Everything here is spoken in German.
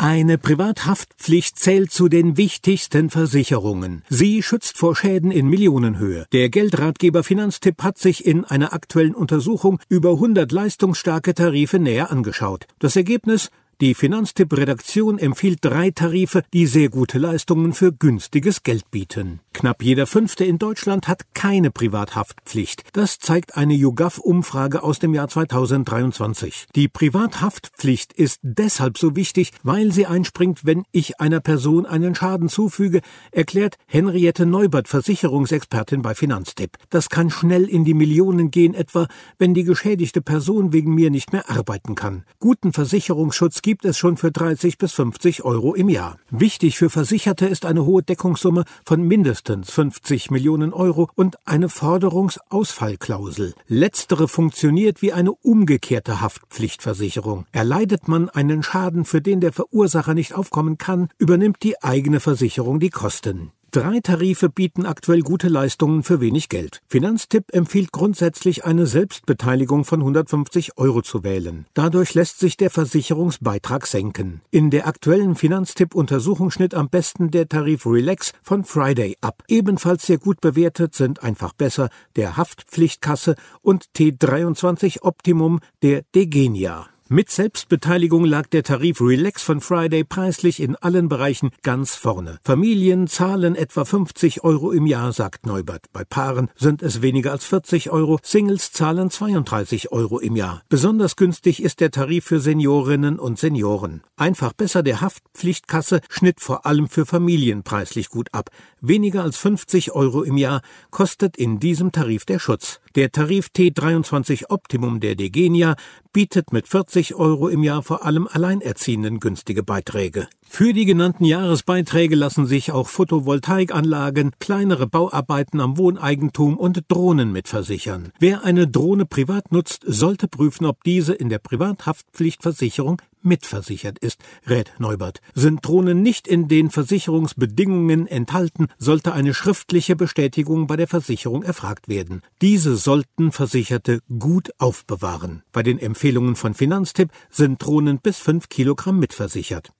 Eine Privathaftpflicht zählt zu den wichtigsten Versicherungen. Sie schützt vor Schäden in Millionenhöhe. Der Geldratgeber Finanztipp hat sich in einer aktuellen Untersuchung über 100 leistungsstarke Tarife näher angeschaut. Das Ergebnis die Finanztipp-Redaktion empfiehlt drei Tarife, die sehr gute Leistungen für günstiges Geld bieten. Knapp jeder Fünfte in Deutschland hat keine Privathaftpflicht. Das zeigt eine YouGov-Umfrage aus dem Jahr 2023. Die Privathaftpflicht ist deshalb so wichtig, weil sie einspringt, wenn ich einer Person einen Schaden zufüge, erklärt Henriette Neubert, Versicherungsexpertin bei Finanztipp. Das kann schnell in die Millionen gehen, etwa wenn die geschädigte Person wegen mir nicht mehr arbeiten kann. Guten Versicherungsschutz gibt es schon für 30 bis 50 Euro im Jahr. Wichtig für Versicherte ist eine hohe Deckungssumme von mindestens 50 Millionen Euro und eine Forderungsausfallklausel. Letztere funktioniert wie eine umgekehrte Haftpflichtversicherung. Erleidet man einen Schaden, für den der Verursacher nicht aufkommen kann, übernimmt die eigene Versicherung die Kosten. Drei Tarife bieten aktuell gute Leistungen für wenig Geld. Finanztipp empfiehlt grundsätzlich eine Selbstbeteiligung von 150 Euro zu wählen. Dadurch lässt sich der Versicherungsbeitrag senken. In der aktuellen Finanztipp-Untersuchung schnitt am besten der Tarif Relax von Friday ab. Ebenfalls sehr gut bewertet sind einfach besser der Haftpflichtkasse und T23 Optimum der Degenia. Mit Selbstbeteiligung lag der Tarif Relax von Friday preislich in allen Bereichen ganz vorne. Familien zahlen etwa 50 Euro im Jahr, sagt Neubert. Bei Paaren sind es weniger als 40 Euro. Singles zahlen 32 Euro im Jahr. Besonders günstig ist der Tarif für Seniorinnen und Senioren. Einfach besser der Haftpflichtkasse schnitt vor allem für Familien preislich gut ab. Weniger als 50 Euro im Jahr kostet in diesem Tarif der Schutz. Der Tarif T23 Optimum der Degenia bietet mit 40 Euro im Jahr vor allem Alleinerziehenden günstige Beiträge. Für die genannten Jahresbeiträge lassen sich auch Photovoltaikanlagen, kleinere Bauarbeiten am Wohneigentum und Drohnen mitversichern. Wer eine Drohne privat nutzt, sollte prüfen, ob diese in der Privathaftpflichtversicherung mitversichert ist, rät Neubert. Sind Drohnen nicht in den Versicherungsbedingungen enthalten, sollte eine schriftliche Bestätigung bei der Versicherung erfragt werden. Diese sollten Versicherte gut aufbewahren. Bei den Empfehlungen von Finanztipp sind Drohnen bis 5 Kilogramm mitversichert.